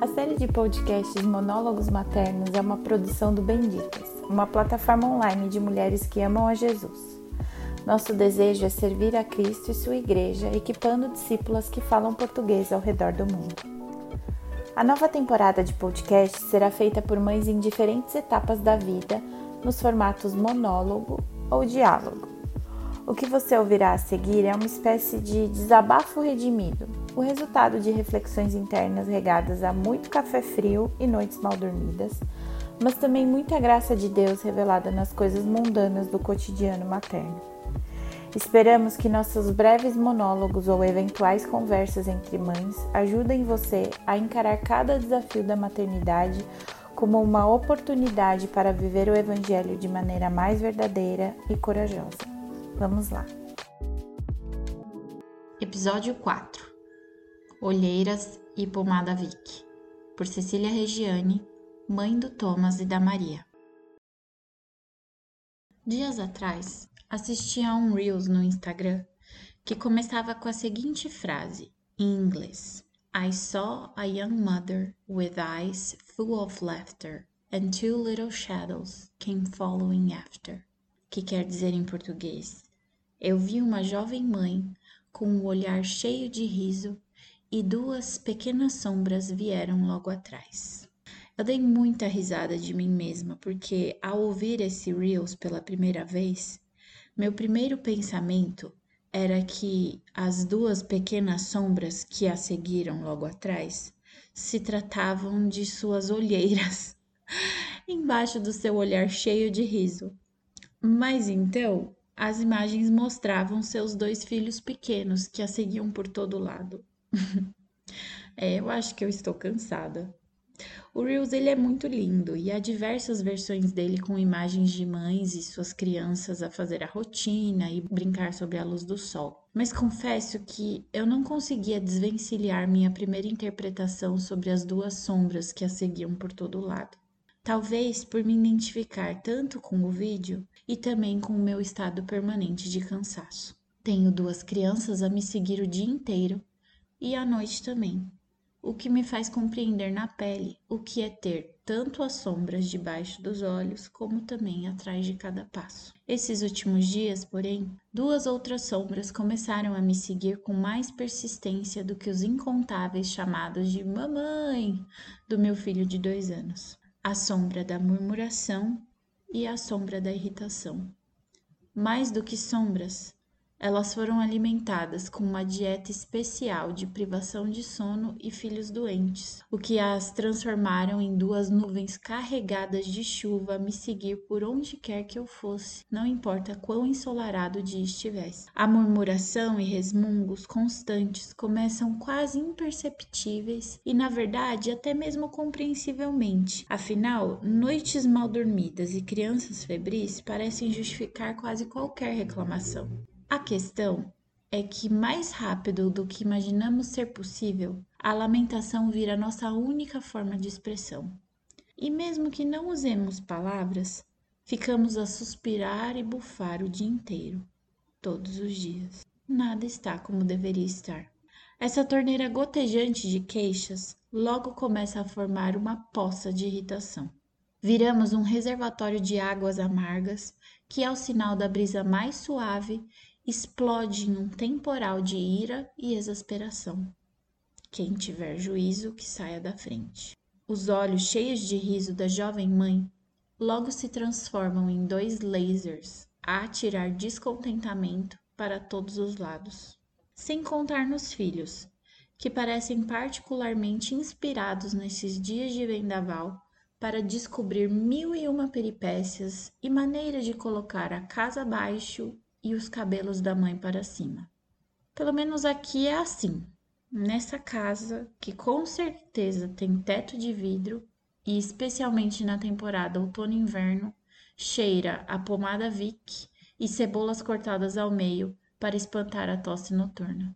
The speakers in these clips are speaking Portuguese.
A série de podcasts Monólogos Maternos é uma produção do Benditas, uma plataforma online de mulheres que amam a Jesus. Nosso desejo é servir a Cristo e sua igreja, equipando discípulas que falam português ao redor do mundo. A nova temporada de podcast será feita por mães em diferentes etapas da vida, nos formatos monólogo ou diálogo. O que você ouvirá a seguir é uma espécie de desabafo redimido, o resultado de reflexões internas regadas a muito café frio e noites mal dormidas, mas também muita graça de Deus revelada nas coisas mundanas do cotidiano materno. Esperamos que nossos breves monólogos ou eventuais conversas entre mães ajudem você a encarar cada desafio da maternidade como uma oportunidade para viver o Evangelho de maneira mais verdadeira e corajosa. Vamos lá! Episódio 4 Olheiras e Pomada Vic por Cecília Regiane, mãe do Thomas e da Maria. Dias atrás, assisti a um Reels no Instagram que começava com a seguinte frase, em inglês: I saw a young mother with eyes full of laughter and two little shadows came following after. Que quer dizer em português: Eu vi uma jovem mãe com um olhar cheio de riso e duas pequenas sombras vieram logo atrás. Eu dei muita risada de mim mesma, porque ao ouvir esse Reels pela primeira vez, meu primeiro pensamento era que as duas pequenas sombras que a seguiram logo atrás se tratavam de suas olheiras embaixo do seu olhar cheio de riso. Mas então as imagens mostravam seus dois filhos pequenos que a seguiam por todo lado. é, eu acho que eu estou cansada. O Reels ele é muito lindo e há diversas versões dele com imagens de mães e suas crianças a fazer a rotina e brincar sob a luz do sol. Mas confesso que eu não conseguia desvencilhar minha primeira interpretação sobre as duas sombras que a seguiam por todo lado. Talvez por me identificar tanto com o vídeo e também com o meu estado permanente de cansaço. Tenho duas crianças a me seguir o dia inteiro e à noite também o que me faz compreender na pele o que é ter tanto as sombras debaixo dos olhos como também atrás de cada passo. Esses últimos dias, porém, duas outras sombras começaram a me seguir com mais persistência do que os incontáveis chamados de mamãe do meu filho de dois anos. A sombra da murmuração e a sombra da irritação. Mais do que sombras, elas foram alimentadas com uma dieta especial de privação de sono e filhos doentes, o que as transformaram em duas nuvens carregadas de chuva a me seguir por onde quer que eu fosse, não importa quão ensolarado o dia estivesse. A murmuração e resmungos constantes começam quase imperceptíveis e, na verdade, até mesmo compreensivelmente. Afinal, noites mal dormidas e crianças febris parecem justificar quase qualquer reclamação. A questão é que, mais rápido do que imaginamos ser possível, a lamentação vira nossa única forma de expressão. E mesmo que não usemos palavras, ficamos a suspirar e bufar o dia inteiro, todos os dias. Nada está como deveria estar. Essa torneira gotejante de queixas logo começa a formar uma poça de irritação. Viramos um reservatório de águas amargas que, ao sinal da brisa mais suave, explode em um temporal de ira e exasperação. Quem tiver juízo, que saia da frente. Os olhos cheios de riso da jovem mãe logo se transformam em dois lasers a atirar descontentamento para todos os lados. Sem contar nos filhos, que parecem particularmente inspirados nesses dias de vendaval para descobrir mil e uma peripécias e maneira de colocar a casa abaixo e os cabelos da mãe para cima. Pelo menos aqui é assim. Nessa casa, que com certeza tem teto de vidro, e especialmente na temporada outono-inverno, cheira a pomada Vic e cebolas cortadas ao meio para espantar a tosse noturna.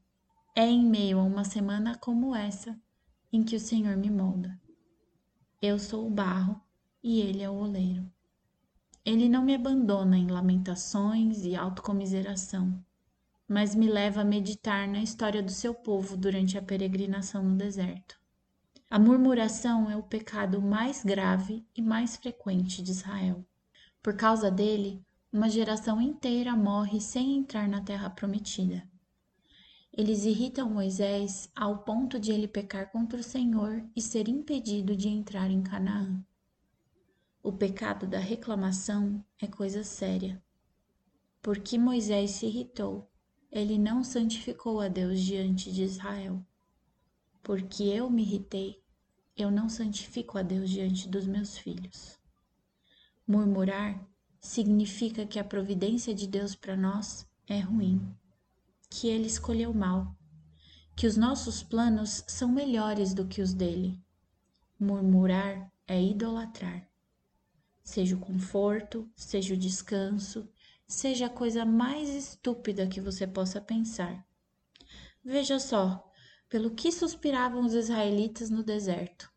É em meio a uma semana como essa em que o Senhor me molda. Eu sou o barro e ele é o oleiro. Ele não me abandona em lamentações e autocomiseração, mas me leva a meditar na história do seu povo durante a peregrinação no deserto. A murmuração é o pecado mais grave e mais frequente de Israel. Por causa dele, uma geração inteira morre sem entrar na terra prometida. Eles irritam Moisés ao ponto de ele pecar contra o Senhor e ser impedido de entrar em Canaã. O pecado da reclamação é coisa séria. Porque Moisés se irritou, ele não santificou a Deus diante de Israel. Porque eu me irritei, eu não santifico a Deus diante dos meus filhos. Murmurar significa que a providência de Deus para nós é ruim, que ele escolheu mal, que os nossos planos são melhores do que os dele. Murmurar é idolatrar. Seja o conforto, seja o descanso, seja a coisa mais estúpida que você possa pensar. Veja só, pelo que suspiravam os israelitas no deserto?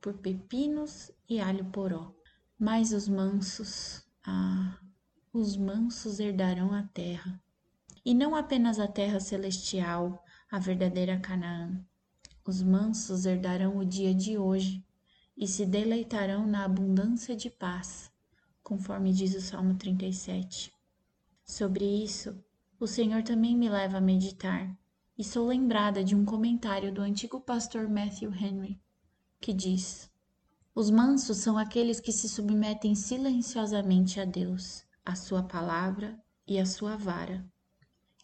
Por pepinos e alho poró. Mas os mansos, ah, os mansos herdarão a terra. E não apenas a terra celestial, a verdadeira Canaã. Os mansos herdarão o dia de hoje e se deleitarão na abundância de paz, conforme diz o Salmo 37. Sobre isso, o Senhor também me leva a meditar e sou lembrada de um comentário do antigo pastor Matthew Henry, que diz: Os mansos são aqueles que se submetem silenciosamente a Deus, a Sua palavra e a Sua vara,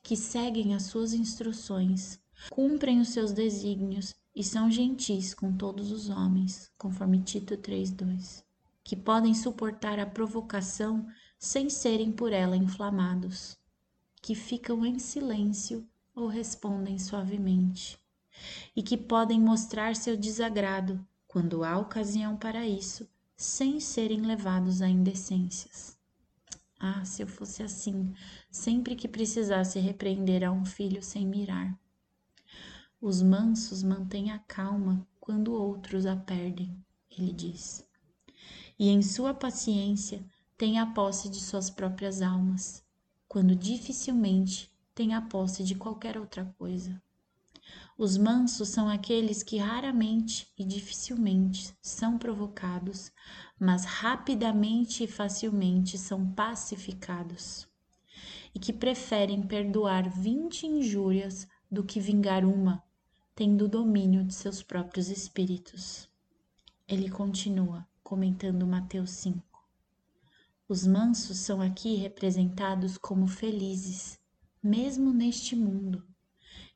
que seguem as Suas instruções, cumprem os seus desígnios e são gentis com todos os homens, conforme Tito 3:2, que podem suportar a provocação sem serem por ela inflamados, que ficam em silêncio ou respondem suavemente, e que podem mostrar seu desagrado quando há ocasião para isso, sem serem levados a indecências. Ah, se eu fosse assim, sempre que precisasse repreender a um filho sem mirar. Os mansos mantêm a calma quando outros a perdem, ele diz. E em sua paciência têm a posse de suas próprias almas, quando dificilmente tem a posse de qualquer outra coisa. Os mansos são aqueles que raramente e dificilmente são provocados, mas rapidamente e facilmente são pacificados, e que preferem perdoar vinte injúrias do que vingar uma, tendo o domínio de seus próprios espíritos. Ele continua, comentando Mateus 5. Os mansos são aqui representados como felizes, mesmo neste mundo.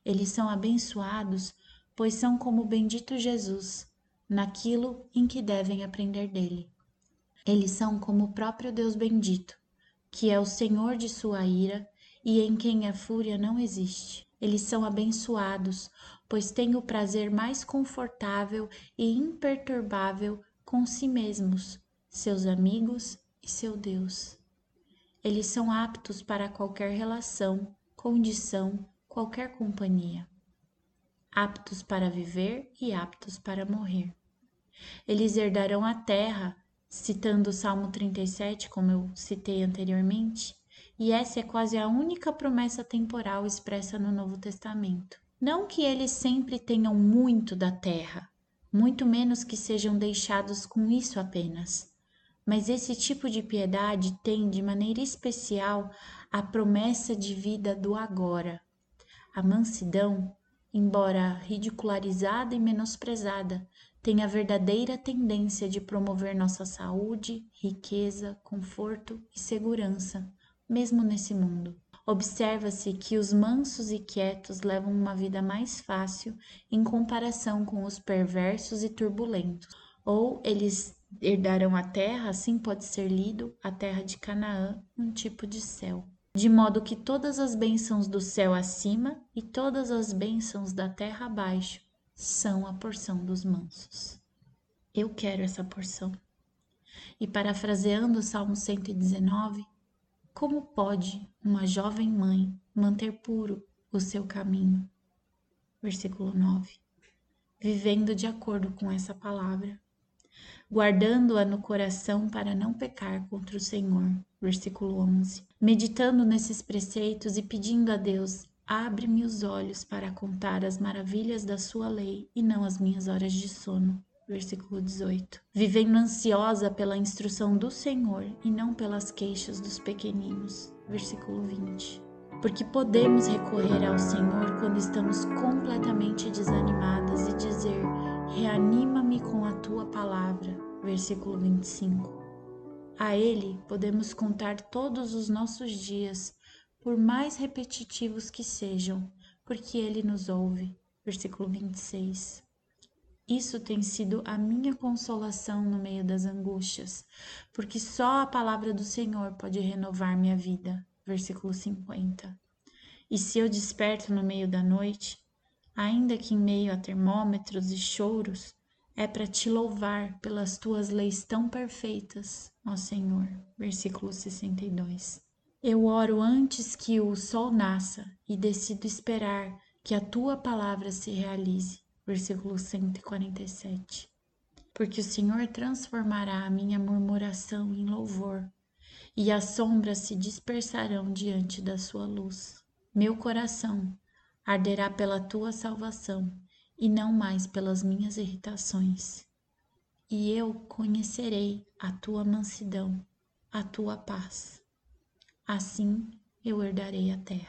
Eles são abençoados, pois são como o bendito Jesus, naquilo em que devem aprender dele. Eles são como o próprio Deus bendito, que é o Senhor de sua ira e em quem a fúria não existe. Eles são abençoados, pois têm o prazer mais confortável e imperturbável com si mesmos, seus amigos e seu Deus. Eles são aptos para qualquer relação, condição, qualquer companhia. Aptos para viver e aptos para morrer. Eles herdarão a terra, citando o Salmo 37, como eu citei anteriormente, e essa é quase a única promessa temporal expressa no Novo Testamento. Não que eles sempre tenham muito da terra, muito menos que sejam deixados com isso apenas mas esse tipo de piedade tem, de maneira especial, a promessa de vida do agora. A mansidão, embora ridicularizada e menosprezada, tem a verdadeira tendência de promover nossa saúde, riqueza, conforto e segurança, mesmo nesse mundo. Observa-se que os mansos e quietos levam uma vida mais fácil em comparação com os perversos e turbulentos, ou eles herdarão a terra, assim pode ser lido, a terra de Canaã, um tipo de céu. De modo que todas as bênçãos do céu acima e todas as bênçãos da terra abaixo são a porção dos mansos. Eu quero essa porção. E parafraseando o Salmo 119, como pode uma jovem mãe manter puro o seu caminho? Versículo 9. Vivendo de acordo com essa palavra guardando-a no coração para não pecar contra o Senhor. Versículo 11. Meditando nesses preceitos e pedindo a Deus: abre-me os olhos para contar as maravilhas da sua lei e não as minhas horas de sono. Versículo 18. Vivendo ansiosa pela instrução do Senhor e não pelas queixas dos pequeninos, versículo 20. Porque podemos recorrer ao Senhor quando estamos completamente desanimadas e dizer: Reanima-me com a tua palavra, versículo 25. A Ele podemos contar todos os nossos dias, por mais repetitivos que sejam, porque Ele nos ouve. Versículo 26. Isso tem sido a minha consolação no meio das angústias, porque só a palavra do Senhor pode renovar minha vida. Versículo 50. E se eu desperto no meio da noite, ainda que em meio a termômetros e choros, é para te louvar pelas tuas leis tão perfeitas, ó Senhor. Versículo 62. Eu oro antes que o sol nasça e decido esperar que a tua palavra se realize. Versículo 147. Porque o Senhor transformará a minha murmuração em louvor, e as sombras se dispersarão diante da sua luz. Meu coração arderá pela tua salvação e não mais pelas minhas irritações. E eu conhecerei a tua mansidão, a tua paz. Assim eu herdarei a terra.